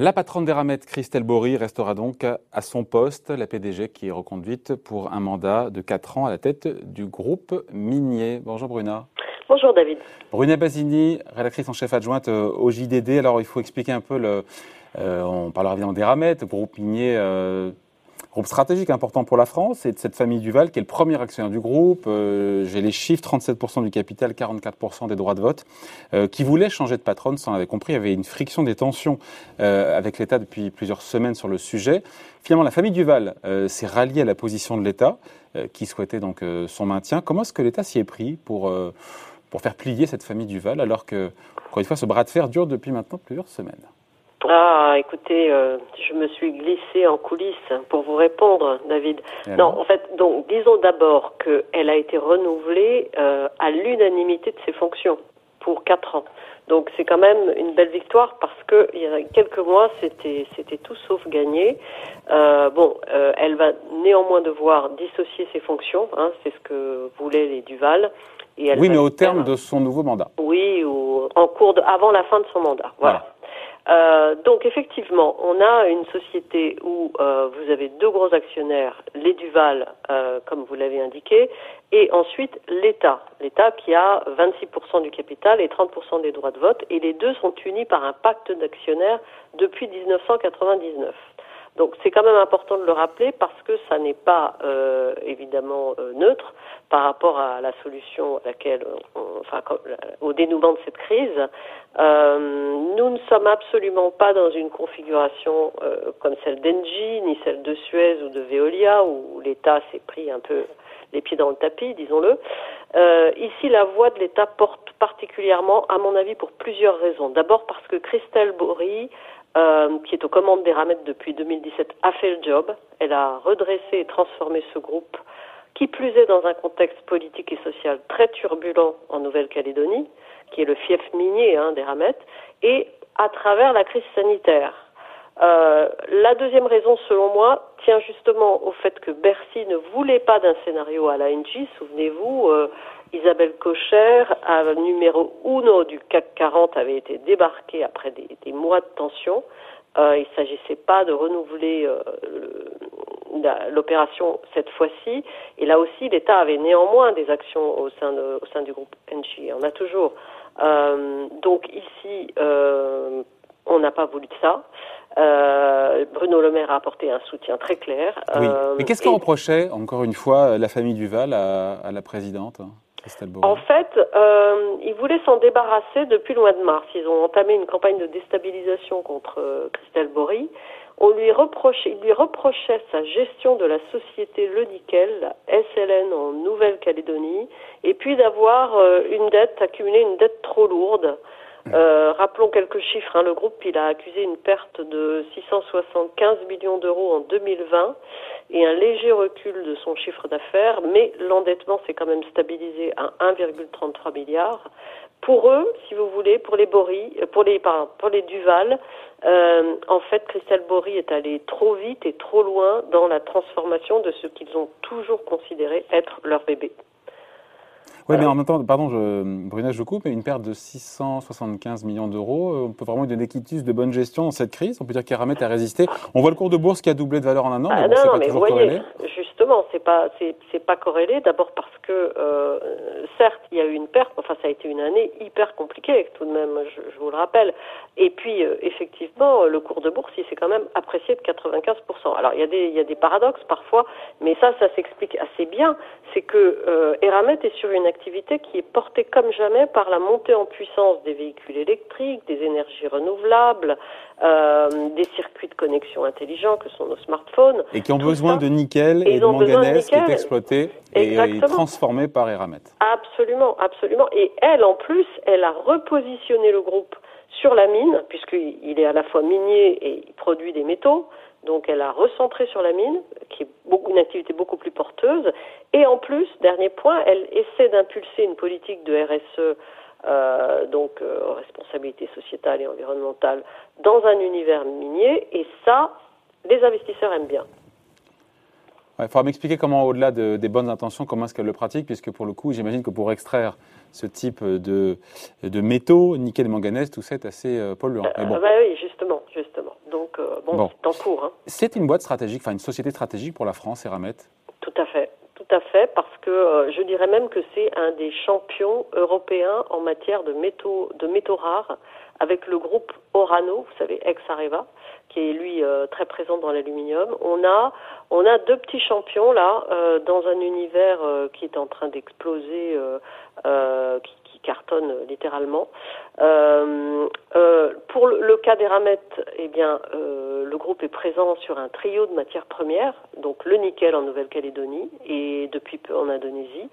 La patronne d'Eramet, Christelle Bory, restera donc à son poste, la PDG qui est reconduite pour un mandat de 4 ans à la tête du groupe minier. Bonjour Bruna. Bonjour David. Bruna Basini, rédactrice en chef adjointe euh, au JDD. Alors il faut expliquer un peu le... Euh, on parlera évidemment d'Eramet, groupe minier euh, groupe stratégique important pour la France et de cette famille Duval qui est le premier actionnaire du groupe. Euh, j'ai les chiffres 37% du capital, 44% des droits de vote, euh, qui voulait changer de patronne. Ça, on compris. Il y avait une friction des tensions euh, avec l'État depuis plusieurs semaines sur le sujet. Finalement, la famille Duval s'est ralliée à la position de l'État qui souhaitait donc son maintien. Comment est-ce que l'État s'y est pris pour pour faire plier cette famille Duval alors que, encore une fois, ce bras de fer dure depuis maintenant plusieurs semaines? Ah, écoutez, euh, je me suis glissée en coulisses pour vous répondre, David. non, en fait, donc disons d'abord qu'elle a été renouvelée euh, à l'unanimité de ses fonctions pour quatre ans. Donc c'est quand même une belle victoire parce que il y a quelques mois c'était c'était tout sauf gagné. Euh, bon, euh, elle va néanmoins devoir dissocier ses fonctions, hein, c'est ce que voulaient les Duval. Et elle oui, mais au terme de son nouveau mandat. Oui, ou en cours de, avant la fin de son mandat. voilà. Euh, donc effectivement, on a une société où euh, vous avez deux gros actionnaires, les Duval, euh, comme vous l'avez indiqué, et ensuite l'État. L'État qui a 26% du capital et 30% des droits de vote, et les deux sont unis par un pacte d'actionnaires depuis 1999. Donc c'est quand même important de le rappeler parce que ça n'est pas euh, évidemment euh, neutre par rapport à la solution à laquelle, enfin, au dénouement de cette crise. Euh, nous ne sommes absolument pas dans une configuration comme celle d'Engie, ni celle de Suez ou de Veolia, où l'État s'est pris un peu les pieds dans le tapis, disons-le. ici, la voix de l'État porte particulièrement, à mon avis, pour plusieurs raisons. D'abord parce que Christelle Bory euh, qui est aux commandes des Ramettes depuis 2017, a fait le job. Elle a redressé et transformé ce groupe, qui plus est dans un contexte politique et social très turbulent en Nouvelle-Calédonie, qui est le fief minier hein, des Ramettes, et à travers la crise sanitaire. Euh, la deuxième raison, selon moi, tient justement au fait que Bercy ne voulait pas d'un scénario à l'ANG. Souvenez-vous, euh, Isabelle Cocher, numéro uno du CAC 40, avait été débarquée après des, mois de tension. Euh, il ne s'agissait pas de renouveler euh, l'opération cette fois-ci. Et là aussi, l'État avait néanmoins des actions au sein, au sein du groupe NG. On a toujours. Euh, donc ici, on n'a pas voulu de ça. Bruno Le Maire a apporté un soutien très clair. Oui. Mais qu'est-ce qu'on reprochait, encore une fois, la famille Duval à la présidente? En fait, euh, ils voulaient s'en débarrasser depuis le mois de mars. Ils ont entamé une campagne de déstabilisation contre euh, Christelle Bory. On lui reprochait, lui sa gestion de la société Le Nickel, la SLN en Nouvelle-Calédonie, et puis d'avoir euh, une dette, accumulé une dette trop lourde. Euh, rappelons quelques chiffres. Hein. Le groupe, il a accusé une perte de 675 millions d'euros en 2020 et un léger recul de son chiffre d'affaires, mais l'endettement s'est quand même stabilisé à 1,33 milliard. Pour eux, si vous voulez, pour les Bory, euh, pour les, pour les Duval, euh, en fait, Christelle Bory est allée trop vite et trop loin dans la transformation de ce qu'ils ont toujours considéré être leur bébé. Oui, mais en même temps, pardon, je, Bruna, je coupe, mais une perte de 675 millions d'euros, euh, on peut vraiment donner quitus de bonne gestion dans cette crise. On peut dire qu'Aramet a résisté. On voit le cours de bourse qui a doublé de valeur en un an, mais ah bon, c'est pas toujours voyez, corrélé. C'est pas, c'est pas corrélé. D'abord parce que, euh, certes, il y a eu une perte. Enfin, ça a été une année hyper compliquée, tout de même. Je, je vous le rappelle. Et puis, euh, effectivement, le cours de bourse, il s'est quand même apprécié de 95% Alors, il y a des, il y a des paradoxes parfois, mais ça, ça s'explique assez bien. C'est que euh, Eramet est sur une activité qui est portée comme jamais par la montée en puissance des véhicules électriques, des énergies renouvelables, euh, des circuits de connexion intelligents que sont nos smartphones. Et qui ont besoin de nickel et, de manganèse qui est exploité et, transformé par Eramet. Absolument, absolument. Et elle, en plus, elle a repositionné le groupe sur la mine, puisqu'il est à la fois minier et il produit des métaux. Donc elle a recentré sur la mine, qui est une activité beaucoup plus porteuse. Et en plus, dernier point, elle essaie d'impulser une politique de RSE, euh, donc euh, responsabilité sociétale et environnementale, dans un univers minier. Et ça, les investisseurs aiment bien. Il faudra m'expliquer comment, au-delà des bonnes intentions, comment est-ce qu'elle le pratique, puisque pour le coup, j'imagine que pour extraire ce type de, de métaux, nickel et manganèse, tout ça est assez euh, polluant. Euh, bah oui, justement, justement. Donc, bon, c'est en cours. Hein. C'est une boîte stratégique, enfin une société stratégique pour la France, Eramet Tout à fait. Tout à fait, parce que je dirais même que c'est un des champions européens en matière de métaux, de métaux rares, avec le groupe Orano, vous savez, ex-Areva, qui est lui euh, très présent dans l'aluminium. On a, on a deux petits champions là, euh, dans un univers euh, qui est en train d'exploser, qui, qui, cartonne littéralement. pour le, cas des ramettes, eh bien, le groupe est présent sur un trio de matières premières, donc le nickel en Nouvelle-Calédonie et depuis peu en Indonésie,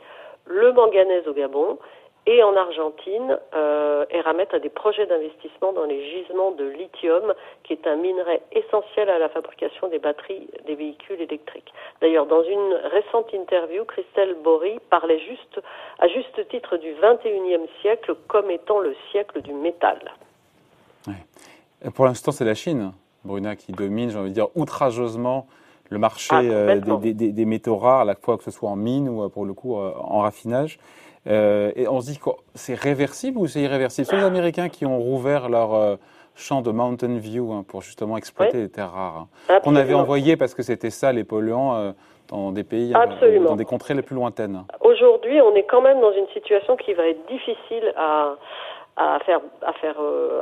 le manganèse au Gabon et en Argentine, euh, Eramet a des projets d'investissement dans les gisements de lithium, qui est un minerai essentiel à la fabrication des batteries des véhicules électriques. D'ailleurs, dans une récente interview, Christelle Bory parlait juste, à juste titre du 21e siècle comme étant le siècle du métal. Pour l'instant, c'est la Chine, Bruna, qui domine, j'ai envie de dire, outrageusement le marché ah, euh, des, des, des, métaux rares, à la fois que ce soit en mine ou euh, pour le coup en raffinage. Euh, et on se dit c'est réversible ou c'est irréversible? C'est les Américains qui ont rouvert leur euh, champ de Mountain View hein, pour justement exploiter les terres rares. Hein. qu'on avait envoyé parce que c'était ça les polluants euh, dans des pays, dans des contrées les plus lointaines. Aujourd'hui, on est quand même dans une situation qui va être difficile à, à faire, à faire,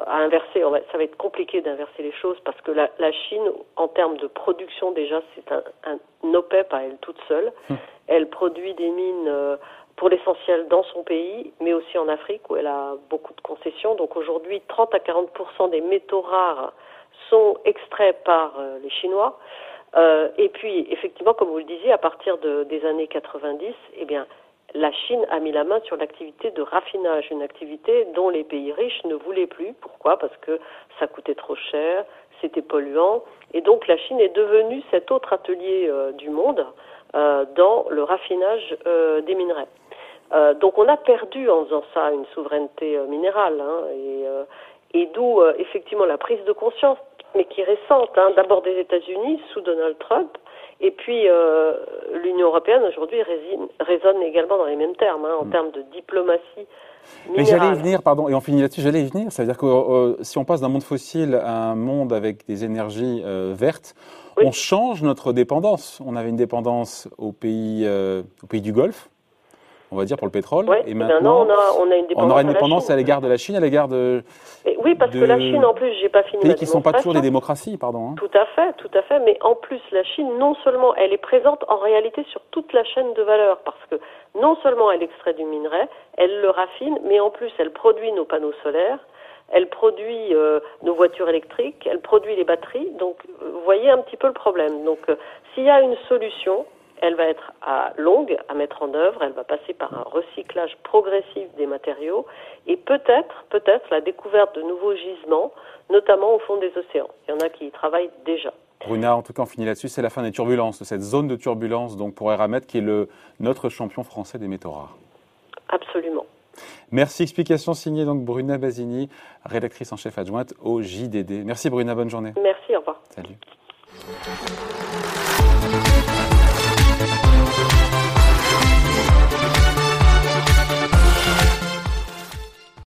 à inverser. ça va être compliqué d'inverser les choses parce que la, la, Chine, en termes de production, déjà, c'est un, un OPEP à elle toute seule. Hum. Elle produit des mines pour l'essentiel dans son pays, mais aussi en Afrique où elle a beaucoup de concessions. Donc aujourd'hui, 30 à 40% des métaux rares sont extraits par euh, les Chinois. Euh, et puis, effectivement, comme vous le disiez, à partir de, des années 90, eh bien, la Chine a mis la main sur l'activité de raffinage, une activité dont les pays riches ne voulaient plus. Pourquoi? Parce que ça coûtait trop cher, c'était polluant, et donc la Chine est devenue cet autre atelier euh, du monde dans le raffinage des minerais. Euh, donc on a perdu en faisant ça une souveraineté euh, minérale, hein, et, euh, et d'où effectivement la prise de conscience, mais qui est récente, hein, d'abord des États-Unis sous Donald Trump, et puis l'Union européenne aujourd'hui résonne également dans les mêmes termes, hein, en mm. termes de diplomatie. Mais j'allais y venir, pardon, et on finit là-dessus, j'allais y venir, c'est-à-dire que si on passe d'un monde fossile à un monde avec des énergies vertes, on change notre dépendance. On avait une dépendance aux pays, aux pays du Golfe, on va dire, pour le pétrole. et maintenant, on, a, on, a une on aura une dépendance à l'égard de la Chine, à l'égard de. oui, parce que la Chine, en plus, j'ai pas fini. Pays qui ne sont pas toujours des démocraties, pardon. Hein. Tout à fait, tout à fait. Mais en plus, la Chine, non seulement elle est présente en réalité sur toute la chaîne de valeur, parce que non seulement elle extrait du minerai, elle le raffine, mais en plus, elle produit nos panneaux solaires. Elle produit euh, nos voitures électriques, elle produit les batteries. Donc, vous voyez un petit peu le problème. Donc, euh, s'il y a une solution, elle va être à longue à mettre en œuvre, elle va passer par un recyclage progressif des matériaux et peut-être, peut-être la découverte de nouveaux gisements, notamment au fond des océans. Il y en a qui y travaillent déjà. Bruna, en tout cas, on finit là-dessus. C'est la fin des turbulences, de cette zone de turbulence donc pour Eramet, qui est le, notre champion français des métaux rares. Absolument. Merci. Explication signée donc Bruna Basini, rédactrice en chef adjointe au JDD. Merci Bruna, bonne journée. Merci, au revoir. Salut.